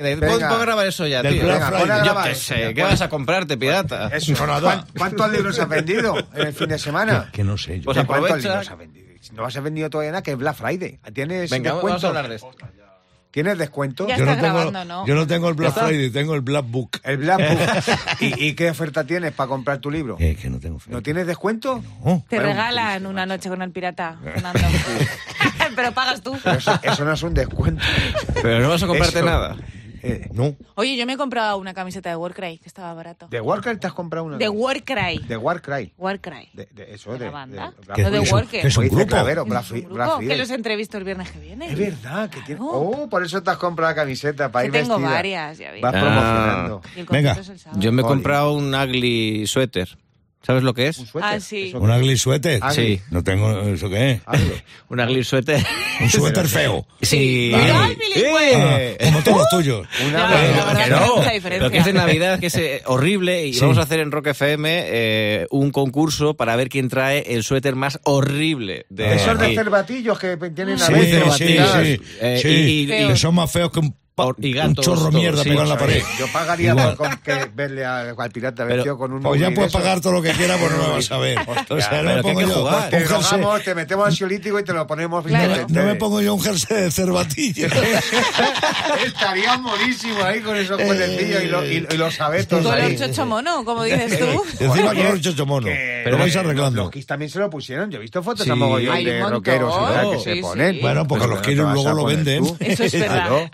Pon, Venga. pon a grabar eso ya, Del tío. Black Venga, Friday. pon a Yo grabar qué sé. ¿Qué vas a comprarte, pirata? Eso. ¿Cuán- ¿Cuántos libros has vendido en el fin de semana? Que no sé yo. Pues ¿De ¿Cuántos libros has vendido? Si no has vendido todavía nada, que es Black Friday. ¿Tienes Venga, descuento? vamos a hablar de esto. ¿Tienes descuento? Ya yo, no tengo, grabando, ¿no? yo no tengo el Black. Friday, tengo el Black Book. El Black Book. ¿Y, y qué oferta tienes para comprar tu libro? Eh, que no tengo fe. ¿No tienes descuento? No. Te Bueno, regalan una noche con el pirata, Fernando. Pero pagas tú. Pero Eso, eso no es un descuento. Pero no vas a comprarte Eso. nada. Eh, No. Oye, yo me he comprado una camiseta de Warcry, que estaba barato. ¿De Warcry te has comprado una? De Warcry. De Warcry. Warcry. De, de eso, ¿De de, la banda? ¿Qué No, de Friday. es un- grupo? Clavero, Es Black, un grupo que los entrevisto el viernes que viene. Es verdad que tiene. Claro. Oh, por eso te has comprado la camiseta para Que ir tengo vestida. varias, ya ves. Vas Ah. promocionando. Y el Venga. es el. Yo me he comprado un ugly suéter. ¿Sabes lo que es? Un suéter. Ah, sí. ¿Un ugly suéter? Ugly. Sí. No tengo... ¿Eso qué es? Hazlo. Un ugly suéter. Un suéter feo. Sí. ¡Ay, bilingüe! Eh. Ah, como todos los tuyos. Una verdad que no, diferencia. pero que es de Navidad, que es eh, horrible, y Sí. vamos a hacer en Rock FM eh, un concurso para ver quién trae el suéter más horrible de Esos de cervatillos que tienen a Sí, veces sí. Eh, sí. y- y- que son más feos que un, pa- Y un gatos, chorro todo, mierda sí, pegado en la pared. Yo pagaría por con que verle a- al pirata Pero- vestido con un Pues ya puedes pagar todo lo que quieras, pues no me vas a ver. O sea, no me pongo yo jugar. Te un rogamos, te metemos ansiolítico y te lo ponemos Claro. bien. no me pongo yo un jersey de cervatillo. Estaría monísimo ahí con esos cuernecillos y, lo- y- y los abetos Color ahí. chocho mono, como dices tú. Encima Oye, color chocho mono. Pero vais arreglando. Los también se lo pusieron. Yo he visto fotos Sí. a mogollón un de rockeros y tal, que se ponen. Bueno, porque los no vas luego lo venden. Eso es verdad.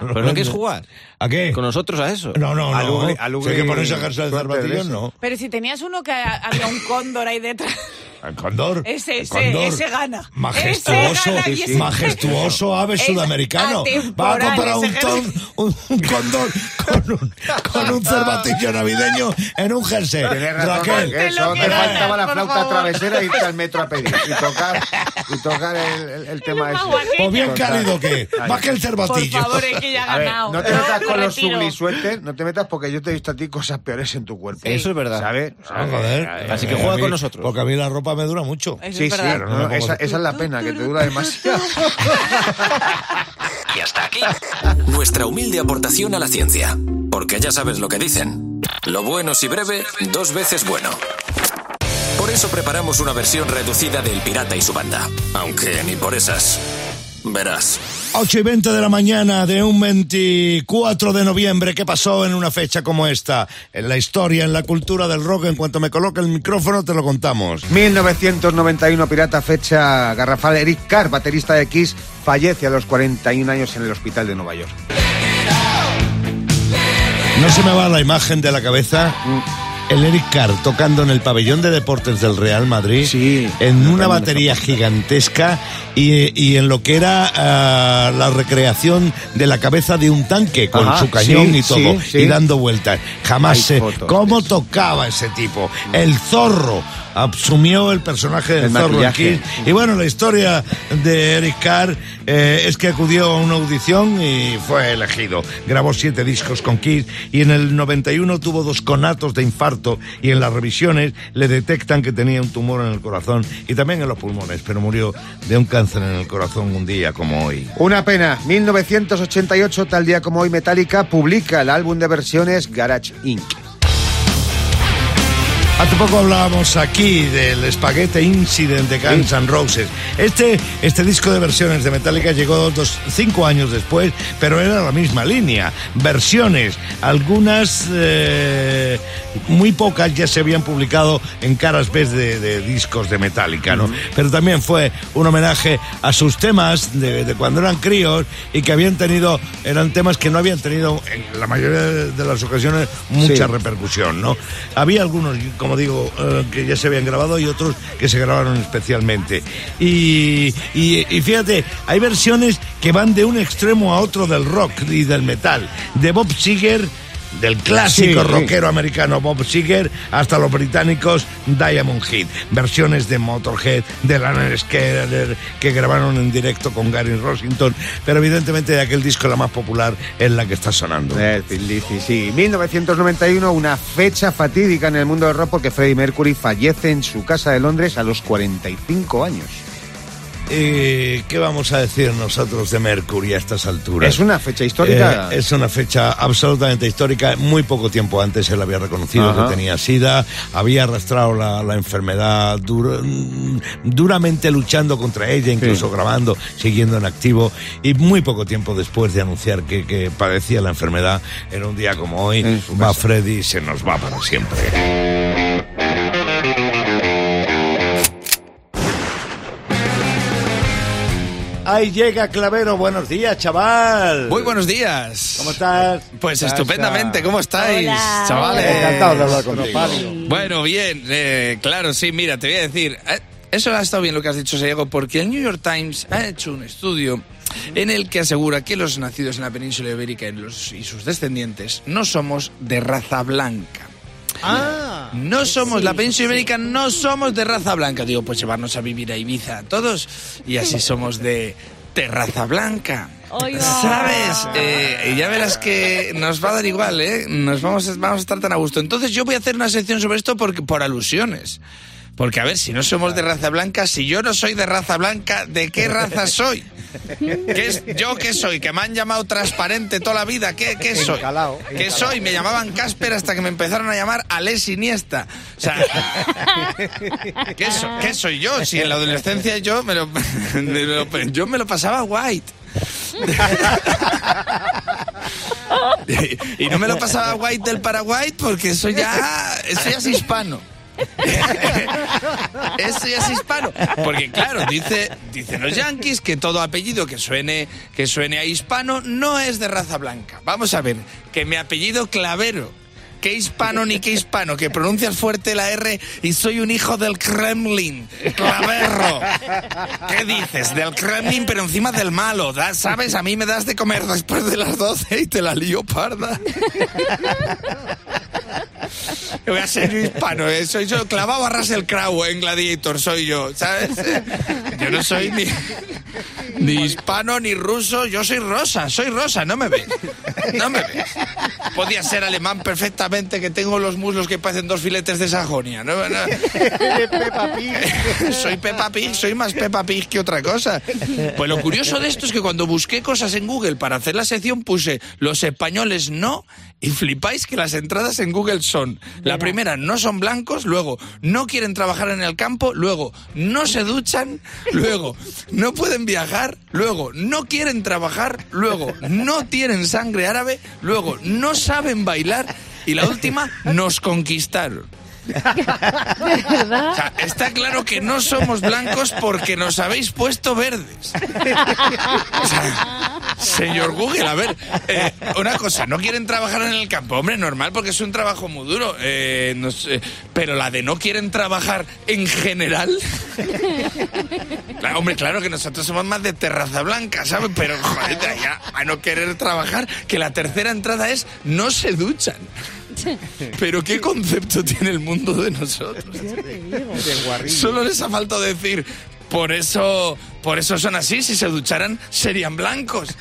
¿Pero no quieres jugar? ¿A qué? ¿Con nosotros a eso? No, no, Al no. hay que ponerse a de cervatillos, ese. no. Pero si tenías uno que ha- había un cóndor ahí detrás. El cóndor. Ese, el ese, cóndor. ese gana. Majestuoso, Ese gana y ese- majestuoso ave Es sudamericano. Va a comprar un, ton, jersey. un, un cóndor con un, con un cervatillo navideño en un jersey. Raquel, que eso, te faltaba la por flauta favor. travesera y irte al metro a pedir y tocar, y tocar el, el- el tema ese. pues bien cálido que más que el Por cervatillo. favor, es que ya ha ver, ganado. no te metas con los suéter, no te metas porque yo te he visto a ti cosas peores en tu cuerpo. Eso es verdad. ¿Sabes? Ah. Así que juega con nosotros. Porque a mí la ropa me dura mucho. Eso Sí, sí, no, no, esa, esa es la pena, que te dura demasiado. Y hasta aquí. Nuestra humilde aportación a la ciencia. Porque ya sabes lo que dicen. Lo bueno si breve, dos veces bueno. Por eso preparamos una versión reducida del Pirata y su banda. Aunque ni por esas. Verás. 8 y 20 de la mañana de un 24 de noviembre. ¿Qué pasó en una fecha como esta? En la historia, en la cultura del rock. En cuanto me coloque el micrófono, te lo contamos. 1991, pirata fecha garrafal. Eric Carr, baterista de Kiss, fallece a los 41 años en el hospital de Nueva York. No se me va la imagen de la cabeza. El Eric Carr tocando en el pabellón de deportes del Real Madrid Sí. en una batería gigantesca y, y en lo que era ah, la recreación de la cabeza de un tanque con Ajá, su cañón sí, y todo sí, y dando vueltas. Jamás Hay sé fotos cómo tocaba ese tipo. El zorro asumió el personaje del El zorro maquillaje. aquí. Y bueno, la historia de Eric Carr eh, es que acudió a una audición y fue elegido. Grabó siete discos con Kiss y en el 91 tuvo dos conatos de infarto y en las revisiones le detectan que tenía un tumor en el corazón y también en los pulmones, pero murió de un cáncer en el corazón un día como hoy. Una pena. 1988, tal día como hoy, Metallica publica el álbum de versiones Garage Inc. Hace poco hablábamos aquí del Spaghetti Incident de Guns N' Roses. Este, este disco de versiones de Metallica llegó dos, cinco años después, pero era la misma línea. Versiones, algunas, eh, muy pocas ya se habían publicado en caras B de, de discos de Metallica, ¿no? Pero también fue un homenaje a sus temas de, de cuando eran críos y que habían tenido, eran temas que no habían tenido en la mayoría de las ocasiones mucha Sí. repercusión, ¿no? Había algunos, como digo, eh, que ya se habían grabado y otros que se grabaron especialmente. Y, y- y fíjate, hay versiones que van de un extremo a otro del rock y del metal. De Bob Seger, del clásico Sí, sí. rockero americano Bob Seger, hasta los británicos Diamond Head. Versiones de Motorhead, de Lana Skinner, que grabaron en directo con Gary Rossington. Pero evidentemente de aquel disco la más popular es la que está sonando. Thin Lizzy, sí. 1991, una fecha fatídica en el mundo del rock porque Freddie Mercury fallece en su casa de Londres a los 45 años. Eh, ¿qué vamos a decir nosotros de Mercury a estas alturas? Es una fecha histórica. Eh, es una fecha absolutamente histórica. Muy poco tiempo antes él había reconocido Ajá. que tenía SIDA, había arrastrado la, la enfermedad dur- mm, duramente luchando contra ella, incluso Sí. grabando, siguiendo en activo. Y muy poco tiempo después de anunciar que, que padecía la enfermedad, en un día como hoy, va. Freddy y se nos va para siempre. Ahí llega Clavero, buenos días, chaval. Muy buenos días. ¿Cómo estás? Pues estupendamente, ¿cómo estáis, Hola. chavales? Encantado de hablar contigo. Bueno, bien, eh, claro, sí, mira, te voy a decir, eh, eso ha estado bien lo que has dicho, Diego, porque el New York Times ha hecho un estudio en el que asegura que los nacidos en la península ibérica y, los- y sus descendientes no somos de raza blanca. Ah. No somos, la península ibérica no somos de raza blanca. Digo, pues llevarnos a vivir a Ibiza todos y así somos de, de raza blanca. Oiga. ¿Sabes? Eh, ya verás que nos va a dar igual, ¿eh? Nos vamos a, vamos a estar tan a gusto. Entonces yo voy a hacer una sección sobre esto porque, por alusiones. Porque, a ver, si no somos de raza blanca, si yo no soy de raza blanca, ¿de qué raza soy? ¿Qué es, ¿Yo qué soy? ¿Que me han llamado transparente toda la vida? ¿Qué, qué soy? Encalao, ¿Qué encalao. soy? Me llamaban Casper hasta que me empezaron a llamar Alex Iniesta. O sea, ¿qué, so- qué soy yo? Si en la adolescencia yo me lo, me lo- yo me lo pasaba white. y no me lo pasaba white del Paraguay porque eso ya, eso ya es hispano. Eso ya es hispano. Porque claro, dice, dicen los yankees que todo apellido que suene, que suene a hispano no es de raza blanca. Vamos a ver, que mi apellido Clavero. ¿Qué hispano ni qué hispano? Que pronuncias fuerte la R y soy un hijo del Kremlin. Claverro. ¿Qué dices? Del Kremlin, pero encima del malo. ¿Sabes? A mí me das de comer después de las 12 y te la lío parda. Voy a ser yo hispano, ¿eh? soy yo clavado a Russell Crowe en Gladiator, soy yo, ¿sabes? Yo no soy ni, ni hispano ni ruso, yo soy rosa, soy rosa, no me ves, no me ves. Podía ser alemán perfectamente, que tengo los muslos que parecen dos filetes de Sajonia, ¿no? no. soy Peppa Pig, soy más Peppa Pig que otra cosa. Pues lo curioso de esto es que cuando busqué cosas en Google para hacer la sección puse los españoles no y flipáis que las entradas en Google son la primera no son blancos, luego no quieren trabajar en el campo, luego no se duchan, luego no pueden viajar, luego no quieren trabajar, luego no tienen sangre árabe, luego no saben bailar y la última nos conquistaron. O sea, está claro que no somos blancos porque nos habéis puesto verdes. O sea, señor Google, a ver, eh, una cosa, no quieren trabajar en el campo, hombre, normal porque es un trabajo muy duro, eh, no sé, pero la de no quieren trabajar en general. Claro, hombre, claro que nosotros somos más de terraza blanca, ¿sabes? Pero, joder, de allá a no querer trabajar, que la tercera entrada es no se duchan. Pero qué concepto tiene el mundo de nosotros. Solo les ha faltado decir, por eso, por eso son así, si se ducharan serían blancos.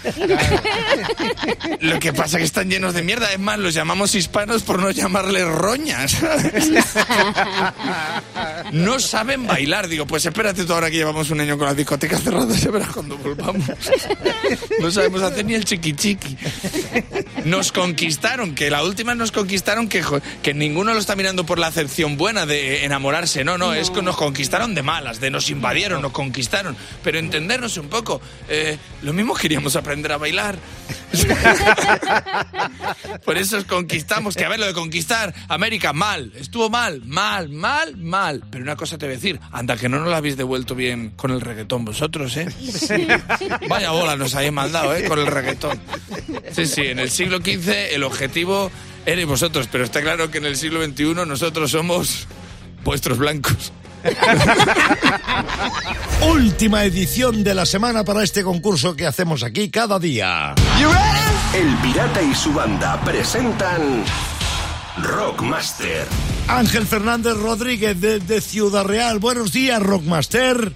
Lo que pasa es que están llenos de mierda, es más, los llamamos hispanos por no llamarles roñas. No saben bailar, digo, pues espérate tú ahora que llevamos un año con las discotecas cerradas, ya verás cuando volvamos. No sabemos hacer ni el chiqui chiqui. Nos conquistaron, que la última nos conquistaron, que, que ninguno lo está mirando por la acepción buena de enamorarse, no, no, es que nos conquistaron de malas, de nos invadieron, nos conquistaron, entendernos un poco, eh, lo mismo queríamos aprender a bailar. Por eso os conquistamos, que a ver, lo de conquistar América, mal, estuvo mal, mal, mal, mal, pero una cosa te voy a decir, anda que no nos la habéis devuelto bien con el reggaetón vosotros, ¿eh? Vaya bola nos habéis mandado, ¿eh? Con el reggaetón. Sí, sí, en el siglo XV el objetivo erais vosotros, pero está claro que en el siglo XXI nosotros somos vuestros blancos. Última edición de la semana para este concurso que hacemos aquí cada día. El Pirata y su banda presentan Rockmaster. Ángel Fernández Rodríguez desde Ciudad Real. Buenos días, Rockmaster.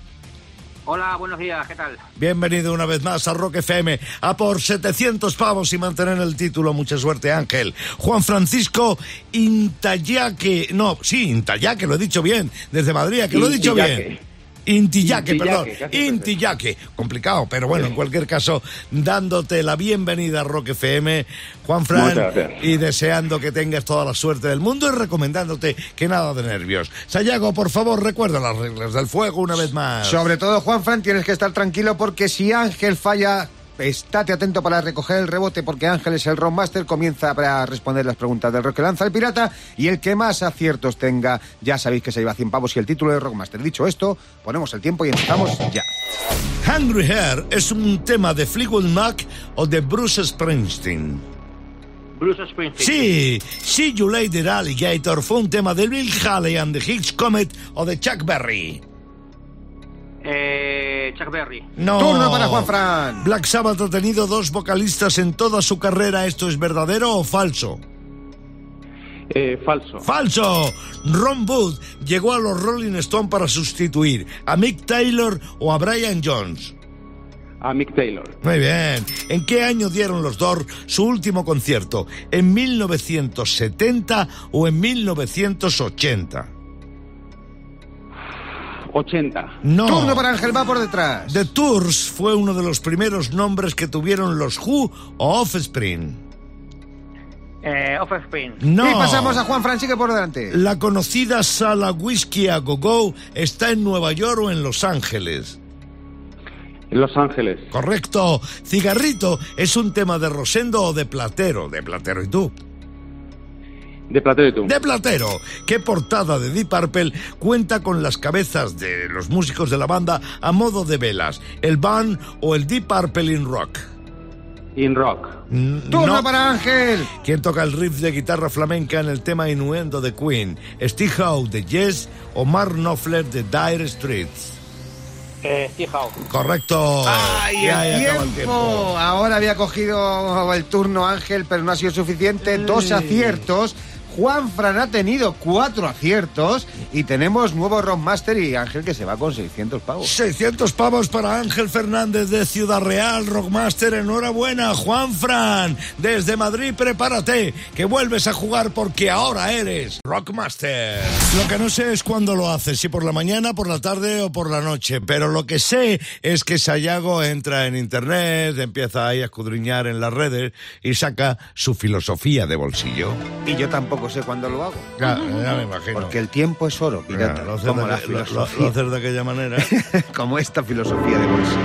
Hola, buenos días, ¿qué tal? Bienvenido una vez más a Rock FM, a por 700 pavos y mantener el título. Mucha suerte, Ángel. Juan Francisco Intayaque, no, sí, Intayaque, lo he dicho bien, desde Madrid, que lo he dicho bien. Intillaque, perdón. Intillaque. Complicado, pero bueno, en cualquier caso, dándote la bienvenida a Rock FM, Juan Fran, y deseando que tengas toda la suerte del mundo y recomendándote que nada de nervios. Sayago, por favor, recuerda las reglas del fuego una vez más. Sobre todo, Juan Fran, tienes que estar tranquilo porque si Ángel falla, estate atento para recoger el rebote porque Ángel es el Rockmaster, comienza a responder las preguntas del rock que lanza el pirata y el que más aciertos tenga, ya sabéis que se lleva 100 pavos y el título de Rockmaster. Dicho esto, ponemos el tiempo y empezamos ya. Hungry Hair es un tema de Fleetwood Mac o de Bruce Springsteen. Bruce Springsteen. Sí, See You Later Alligator fue un tema de Bill Haley and the Higgs Comet o de Chuck Berry. Eh, Chuck Berry. No. Turno para Juan Fran. Black Sabbath ha tenido dos vocalistas en toda su carrera. ¿Esto es verdadero o falso? Eh, falso. ¡Falso! Ron Wood llegó a los Rolling Stone para sustituir a Mick Taylor o a Brian Jones. A Mick Taylor. Muy bien. ¿En qué año dieron los Doors su último concierto? ¿En 1970 o en 1980? 80. No. Turno para Ángel, va por detrás. The Tours fue uno de los primeros nombres que tuvieron los Who o Offspring. Eh, Offspring. No. Y pasamos a Juan Fran, sigue por delante. La conocida sala Whisky a Go Go está en Nueva York o en Los Ángeles. En Los Ángeles. Correcto. Cigarrito es un tema de Rosendo o de Platero. De Platero y tú. De Platero y tú. De Platero. ¿Qué portada de Deep Purple cuenta con las cabezas de los músicos de la banda a modo de velas? ¿El Band o el Deep Purple in Rock? In Rock. Mm, Turno no. para Ángel. ¿Quién toca el riff de guitarra flamenca en el tema Innuendo de Queen? ¿Steve Howe de Yes o Mark Knopfler de Dire Straits? Eh, Steve Howe. Correcto. ¡Ay, Ya, el ya acaba tiempo! Ahora había cogido el turno Ángel, pero no ha sido suficiente. Dos aciertos. Juan Fran ha tenido cuatro aciertos y tenemos nuevo Rockmaster y Ángel que se va con 600 pavos. 600 pavos para Ángel Fernández de Ciudad Real, Rockmaster. Enhorabuena, Juan Fran. Desde Madrid, prepárate, que vuelves a jugar porque ahora eres Rockmaster. Lo que no sé es cuándo lo haces, si por la mañana, por la tarde o por la noche. Pero lo que sé es que Sayago entra en internet, empieza ahí a escudriñar en las redes y saca su filosofía de bolsillo. Y yo tampoco sé cuándo lo hago. Ya, ya me imagino. Porque el tiempo es oro, pirata. Ya, lo haces como de la aqu- lo- lo- filosofía. haces de aquella manera. como esta filosofía de bolsa.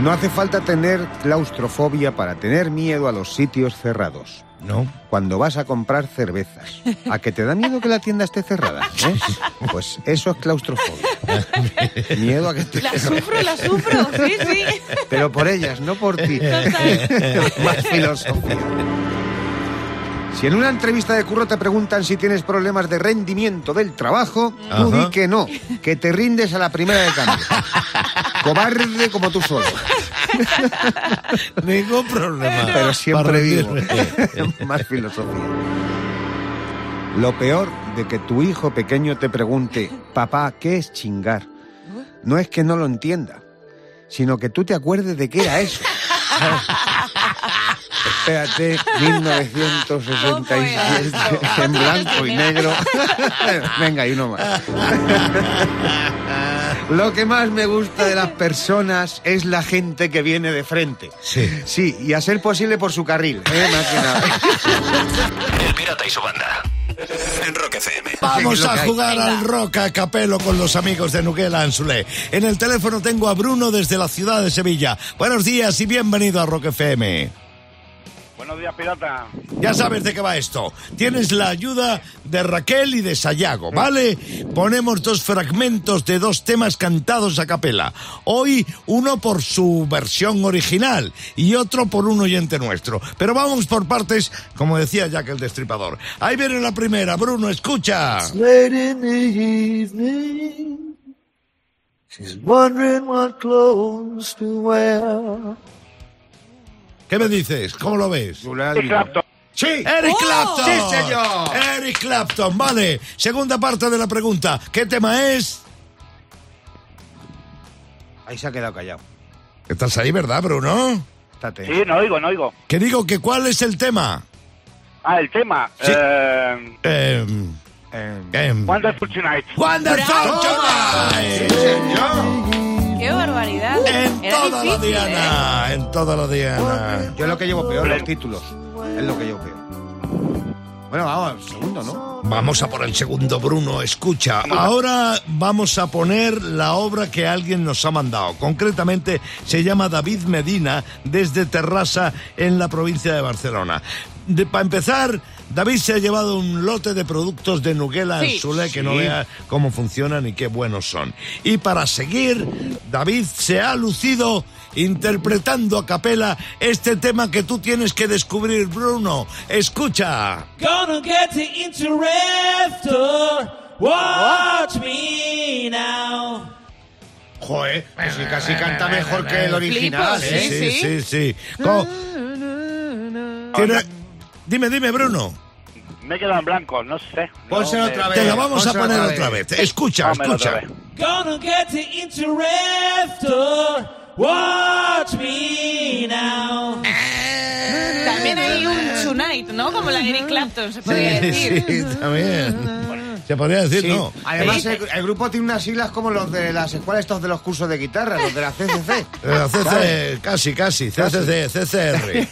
No hace falta tener claustrofobia para tener miedo a los sitios cerrados. ¿No? Cuando vas a comprar cervezas, ¿a que te da miedo que la tienda esté cerrada? eh? Pues eso es claustrofobia. Miedo a que esté La cerrada. sufro, la sufro, sí, sí. Pero por ellas, no por ti. Total. Más filosofía. Si en una entrevista de curro te preguntan si tienes problemas de rendimiento del trabajo, tú Ajá. di que no, que te rindes a la primera de cambio. Cobarde como tú solo. Ningún problema. Pero siempre vivo. Más filosofía. Lo peor de que tu hijo pequeño te pregunte, papá, ¿qué es chingar? No es que no lo entienda, sino que tú te acuerdes de qué era eso. Espérate, 1967, en blanco y negro. Venga, y uno más. Lo que más me gusta de las personas es la gente que viene de frente. Sí. Sí, y a ser posible por su carril, ¿eh? más que nada. El pirata y su banda. En Rock FM. Vamos Sí, a hay. jugar al rock a capelo con los amigos de Nuguela Anzulé. En el teléfono tengo a Bruno desde la ciudad de Sevilla. Buenos días y bienvenido a Rock FM. Buenos días, pirata. Ya sabes de qué va esto. Tienes la ayuda de Raquel y de Sayago, ¿vale? Ponemos dos fragmentos de dos temas cantados a capela. Hoy uno por su versión original y otro por un oyente nuestro. Pero vamos por partes, como decía Jack el Destripador. Ahí viene la primera, Bruno, escucha. Late in the evening, she's wondering what clothes to wear. ¿Qué me dices? ¿Cómo lo ves? Eric Clapton. Sí, Eric ¡Oh! Clapton. Sí, señor. Eric Clapton, vale. Segunda parte de la pregunta. ¿Qué tema es? Ahí se ha quedado callado. Estás ahí, ¿verdad, Bruno? Estate. Sí, no oigo, no oigo. Que digo que cuál es el tema. Ah, el tema. Sí. Eh, Eh, Em, Wonderful Tonight. Wonderful Tonight. ¡Qué barbaridad! En Era toda la difícil, ¿eh? diana, en toda la diana. Yo es lo que llevo peor, los títulos. Es lo que llevo peor. Bueno, vamos, segundo, ¿no? Vamos a por el segundo, Bruno. Escucha, ahora vamos a poner la obra que alguien nos ha mandado. Concretamente se llama David Medina desde Terrassa en la provincia de Barcelona. Para empezar, David se ha llevado un lote de productos de Nuguela en Sí. Sule que no vea cómo funcionan y qué buenos son. Y para seguir, David se ha lucido interpretando a capela este tema que tú tienes que descubrir, Bruno. Escucha. Gonna get the interruptor. Watch me now. Joder, pues sí, casi canta mejor que el original, ¿eh? sí, sí. sí. ¿Quiere- Dime, dime, Bruno. Me he quedado en blanco, no sé. Pónsela No, otra me- vez. Te la vamos a poner otra otra vez. vez. Escucha, Pónmela otra escucha. Gonna get the interruptor. Watch me now. También hay un Tonight, ¿no? Como la Eric Clapton, se podría Sí, decir. sí, también. Se podría decir, Sí. no. Además, el, el grupo tiene unas siglas como los de las escuelas estos de los cursos de guitarra, los de la CCC. Eh, CC, casi, casi. CCC, CCR.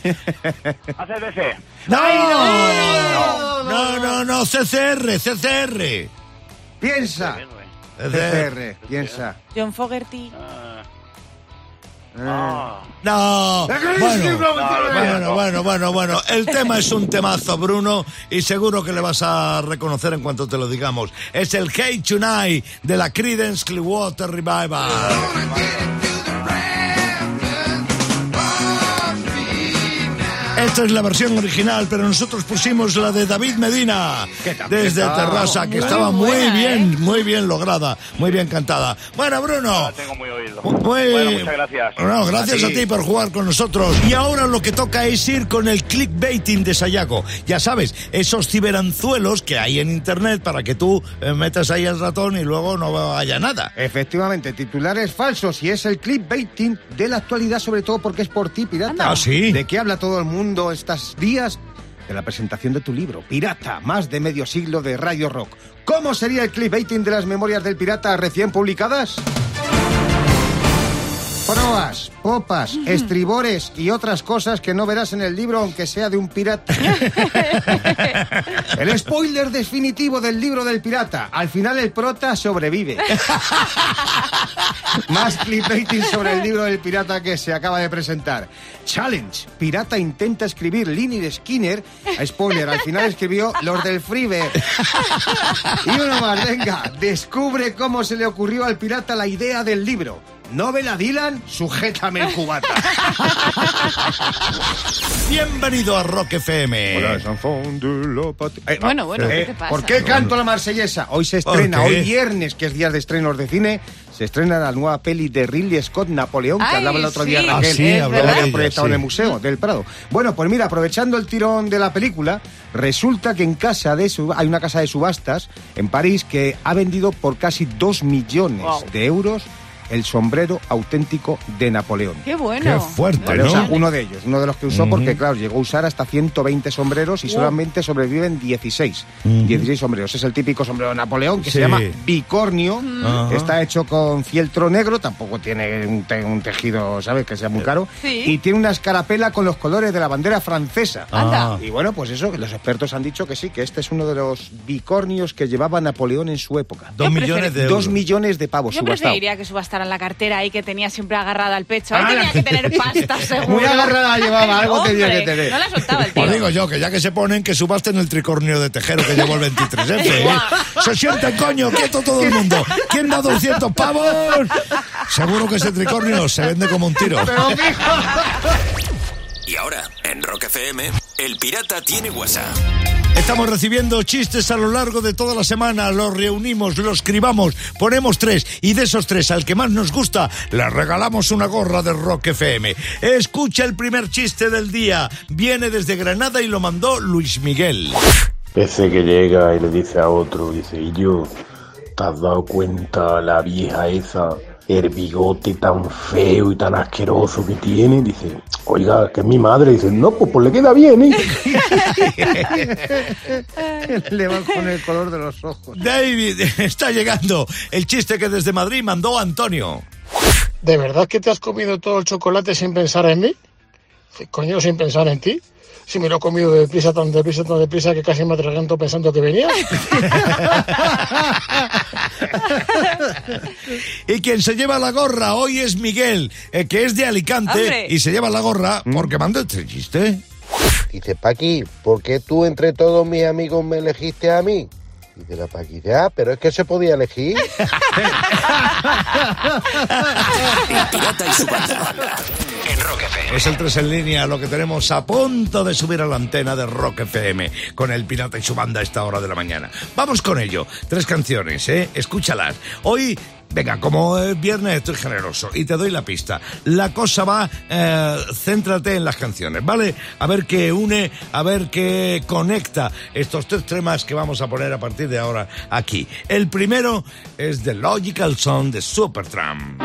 ACDC. ¡No! No, no, no, CCR, CCR. Piensa. CCR, piensa. John Fogerty. Ah. No, bueno, bueno, bueno, bueno. El tema es un temazo, Bruno, y seguro que le vas a reconocer en cuanto te lo digamos. Es el Hey Tonight de la Creedence Clearwater Revival. Esta es la versión original, pero nosotros pusimos la de David Medina desde está Terrassa, que muy estaba muy buena, bien, muy bien lograda, muy bien cantada. Bueno, Bruno. La tengo muy oído. Muy- Bueno, muchas gracias. No, gracias A a ti. ti. por jugar con nosotros. Y ahora lo que toca es ir con el clickbaiting de Sayago. Ya sabes, esos ciberanzuelos que hay en internet para que tú eh, metas ahí el ratón y luego no haya nada. Efectivamente, titulares falsos y es el clickbaiting de la actualidad, sobre todo porque es por ti, pirata. Ah, ¿sí? ¿De qué habla todo el mundo estos días? De la presentación de tu libro, Pirata, más de medio siglo de Radio Rock. ¿Cómo sería el clickbaiting de las memorias del pirata recién publicadas? Proas, popas, estribores y otras cosas que no verás en el libro aunque sea de un pirata. El spoiler definitivo del libro del pirata. Al final el prota sobrevive. Más clickbaiting sobre el libro del pirata que se acaba de presentar. Challenge. Pirata intenta escribir Lini Skinner. Spoiler, al final escribió los del Freeber. Y uno más, venga. Descubre cómo se le ocurrió al pirata la idea del libro. Novela Dylan, sujétame el cubata. Bienvenido a Rock FM. Eh, Bueno, bueno, ¿qué eh, te pasa? ¿Por qué canto la marsellesa? Hoy se ¿Por estrena, qué? hoy viernes, que es día de estrenos de cine, se estrena la nueva peli de Ridley Scott, Napoleón, que Ay, hablaba el otro día. Raquel, Ah, sí, que hablaba la ella, proyectado sí. en el Museo del Prado. Bueno, pues mira, aprovechando el tirón de la película, resulta que en casa de sub- hay una casa de subastas en París que ha vendido por casi dos millones Wow. de euros el sombrero auténtico de Napoleón. Qué bueno. Qué fuerte, Vale, o sea, ¿no? uno de ellos, uno de los que usó, porque claro, llegó a usar hasta 120 sombreros y solamente sobreviven 16. 16 sombreros. Es el típico sombrero de Napoleón que Sí. se llama bicornio. Está hecho con fieltro negro, tampoco tiene un, te- un tejido, ¿sabes? Que sea muy caro. Sí. Y tiene una escarapela con los colores de la bandera francesa. Anda. Y bueno, pues eso, los expertos han dicho que sí, que este es uno de los bicornios que llevaba Napoleón en su época. Dos millones de euros. Dos millones de pavos Yo subastado. preferiría que subastaran la cartera ahí que tenía siempre agarrada al pecho. Ahí Ah, tenía que tener pasta, seguro. Muy agarrada llevaba, algo tenía Hombre, que tener. No la soltaba el tío. Pues digo yo, que ya que se ponen, que subasten el tricornio de tejero que llevó el 23F. ¿eh? Se sienten, coño, quieto todo el mundo. ¿Quién da 200 pavos? Seguro que ese tricornio se vende como un tiro. Y ahora, en Rock FM, El Pirata tiene WhatsApp. Estamos recibiendo chistes a lo largo de toda la semana, los reunimos, los escribamos, ponemos tres y de esos tres al que más nos gusta le regalamos una gorra de Rock FM. Escucha el primer chiste del día, viene desde Granada y lo mandó Luis Miguel. Ese que llega y le dice a otro, dice, y yo, ¿te has dado cuenta la vieja esa, el bigote tan feo y tan asqueroso que tiene? Dice, Oiga, que es mi madre. Dice, no, pues, pues le queda bien, ¿eh? Le van con el color de los ojos. David, está llegando el chiste que desde Madrid mandó Antonio. ¿De verdad que te has comido todo el chocolate sin pensar en mí? Coño, sin pensar en ti. Si me lo he comido deprisa, tan deprisa, tan deprisa que casi me atraganto pensando que venía. Y quien se lleva la gorra hoy es Miguel, eh, que es de Alicante Hombre. y se lleva la gorra porque mandó este chiste. Dice, Paqui, ¿por qué tú entre todos mis amigos me elegiste a mí? Dice la Paqui, ya, pero es que se podía elegir. El pirata y su banda. Es el 3 en línea, lo que tenemos a punto de subir a la antena de Rock FM con el Pirata y su banda a esta hora de la mañana. Vamos con ello. Tres canciones, ¿eh? Escúchalas. Hoy, venga, como es viernes estoy generoso y te doy la pista. La cosa va, eh, céntrate en las canciones, ¿vale? A ver qué une, a ver qué conecta estos tres temas que vamos a poner a partir de ahora aquí. El primero es The Logical Song de Supertramp.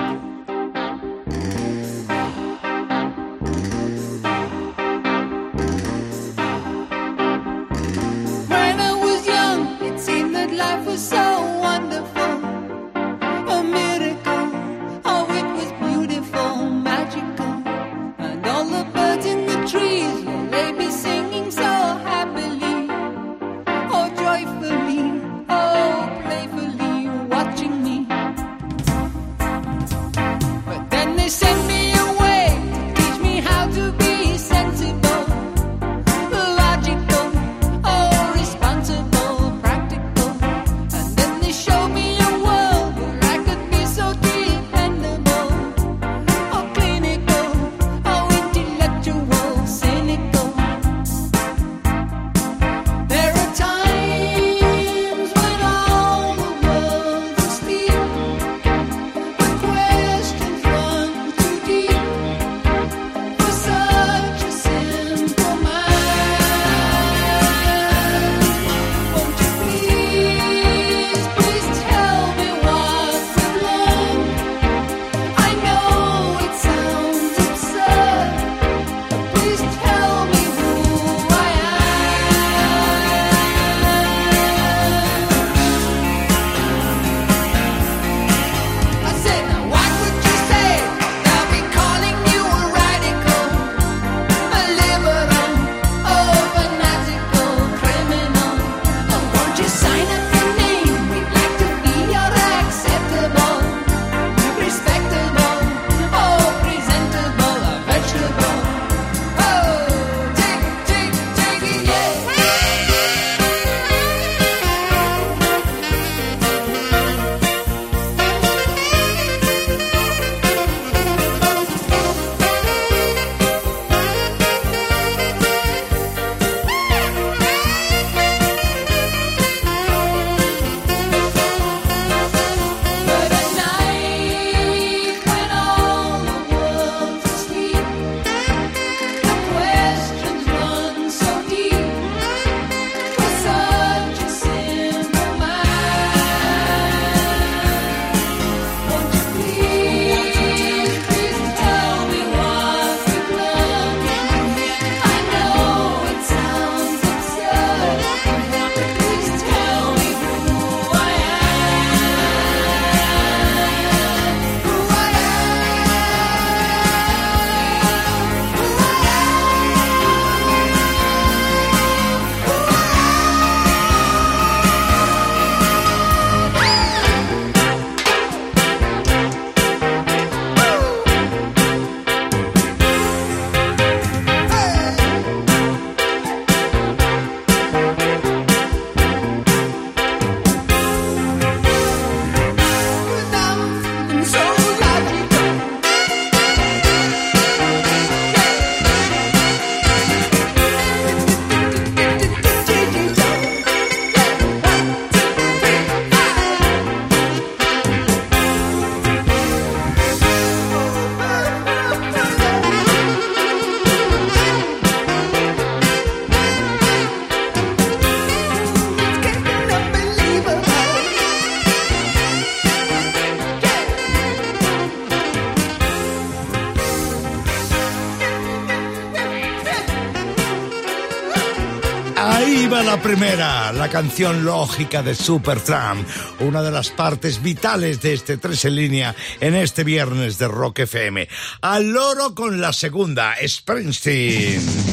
la primera, la canción lógica de Supertramp, una de las partes vitales de este 3 en línea en este viernes de Rock FM. Al loro con la segunda, Springsteen.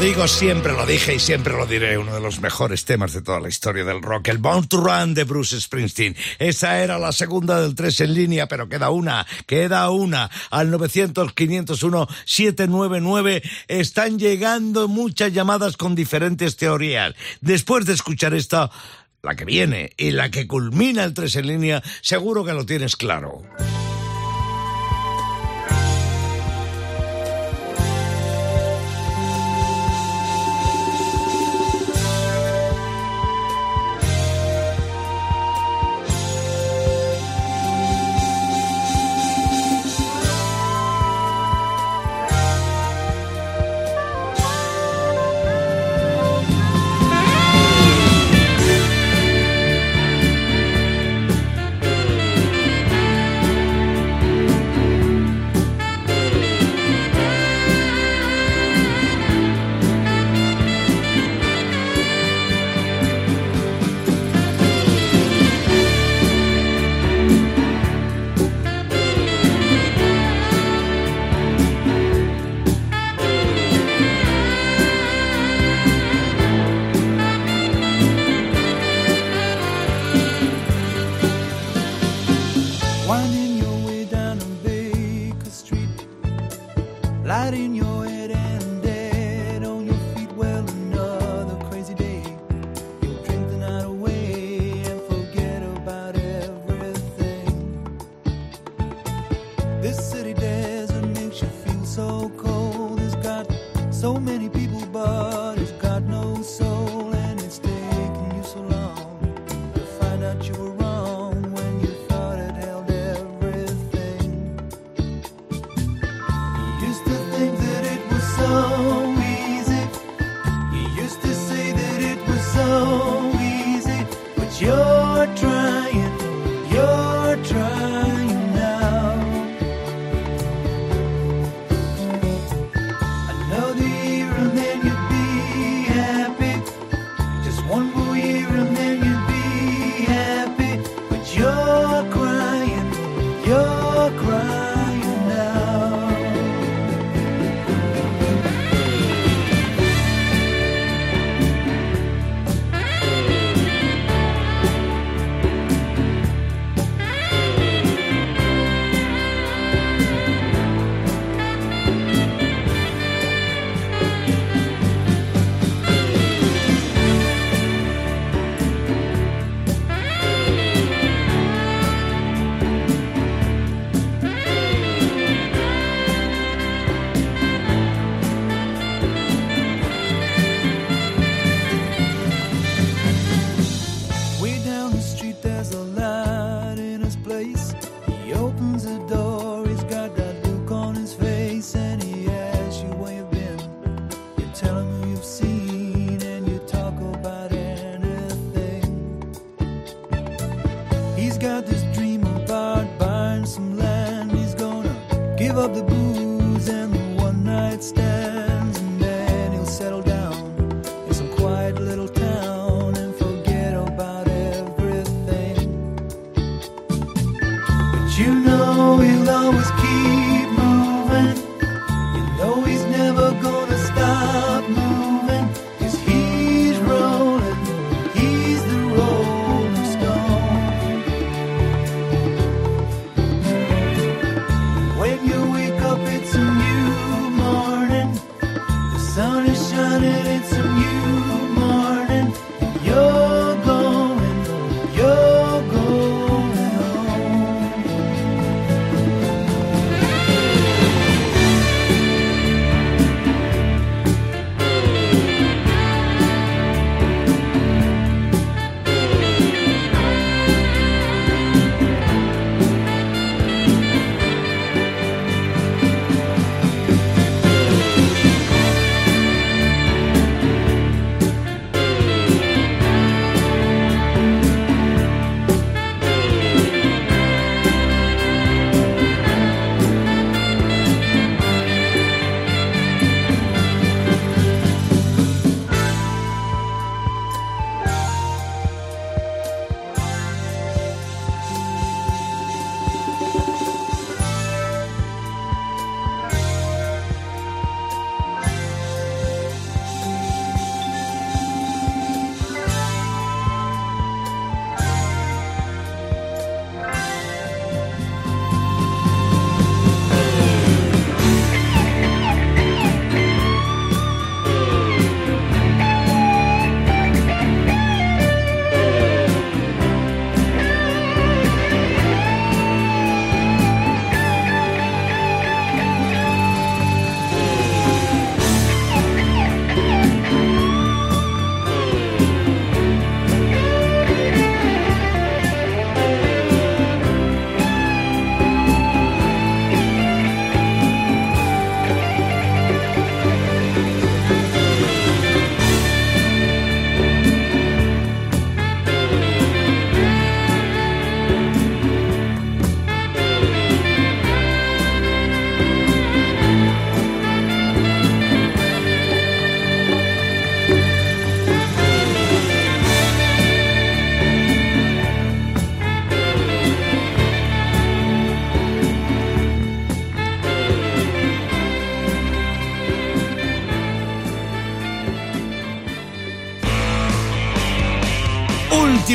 digo, siempre lo dije y siempre lo diré. Uno de los mejores temas de toda la historia del rock, el Bound to Run de Bruce Springsteen. Esa era la segunda del 3 en línea, pero queda una, queda una. Al 900-501-799 están llegando muchas llamadas con diferentes teorías. Después de escuchar esta, la que viene y la que culmina el 3 en línea, seguro que lo tienes claro.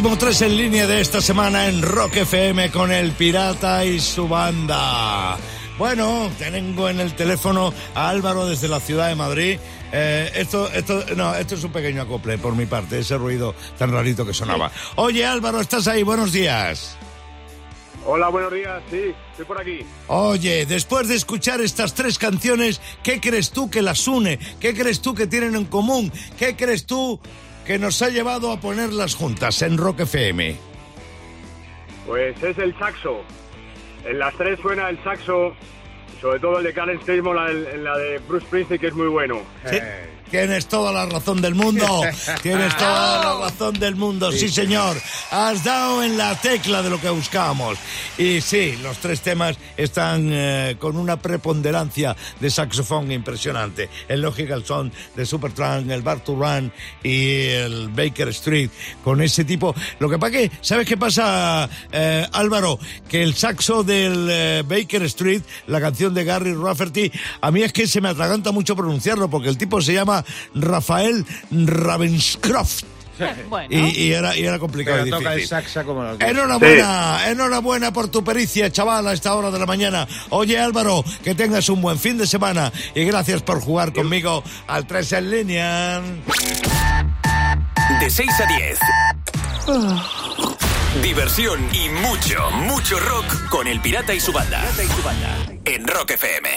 Último tres en línea de esta semana en Rock FM con el Pirata y su banda. Bueno, tengo en el teléfono a Álvaro desde la ciudad de Madrid. Eh, esto, esto, no, esto es un pequeño acople por mi parte, ese ruido tan rarito que sonaba. Oye, Álvaro, ¿estás ahí? Buenos días. Hola, buenos días. Sí, estoy por aquí. Oye, después de escuchar estas tres canciones, ¿qué crees tú que las une? ¿Qué crees tú que tienen en común? ¿Qué crees tú que nos ha llevado a ponerlas juntas en Rock FM? Pues es el saxo. En las tres suena el saxo, sobre todo el de Karen la, de- la de Bruce Springsteen, que es muy bueno. Sí, Tienes toda la razón del mundo. Tienes toda la razón del mundo. Sí, señor. Has dado en la tecla de lo que buscábamos. Y sí, los tres temas están eh, con una preponderancia de saxofón impresionante. El Logical Song de Supertramp, el Bar to Run y el Baker Street. Con ese tipo. Lo que pasa que, ¿sabes qué pasa, eh, Álvaro? Que el saxo del eh, Baker Street, la canción de Gary Rafferty, a mí es que se me atraganta mucho pronunciarlo porque el tipo se llama Rafael Ravenscroft. Bueno. Y, y era, y era complicado Pero y toca el difícil. saxa como los Enhorabuena, enhorabuena por tu pericia, chaval, a esta hora de la mañana. Oye, Álvaro, que tengas un buen fin de semana y gracias por jugar conmigo al 3 en línea. De 6 a 10. Diversión y mucho, mucho rock con el pirata y su banda. En Rock FM.